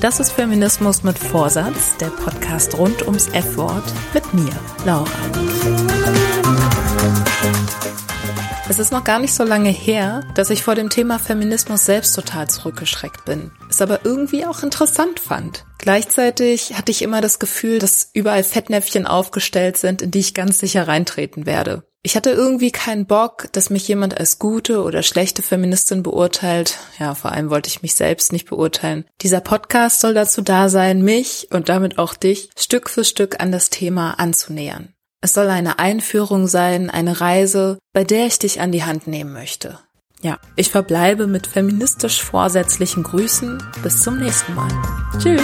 Das ist Feminismus mit Vorsatz, der Podcast rund ums F-Wort mit mir, Laura. Es ist noch gar nicht so lange her, dass ich vor dem Thema Feminismus selbst total zurückgeschreckt bin. Es aber irgendwie auch interessant fand. Gleichzeitig hatte ich immer das Gefühl, dass überall Fettnäpfchen aufgestellt sind, in die ich ganz sicher reintreten werde. Ich hatte irgendwie keinen Bock, dass mich jemand als gute oder schlechte Feministin beurteilt. Ja, vor allem wollte ich mich selbst nicht beurteilen. Dieser Podcast soll dazu da sein, mich und damit auch dich Stück für Stück an das Thema anzunähern. Es soll eine Einführung sein, eine Reise, bei der ich dich an die Hand nehmen möchte. Ja, ich verbleibe mit feministisch vorsätzlichen Grüßen. Bis zum nächsten Mal. Tschüss.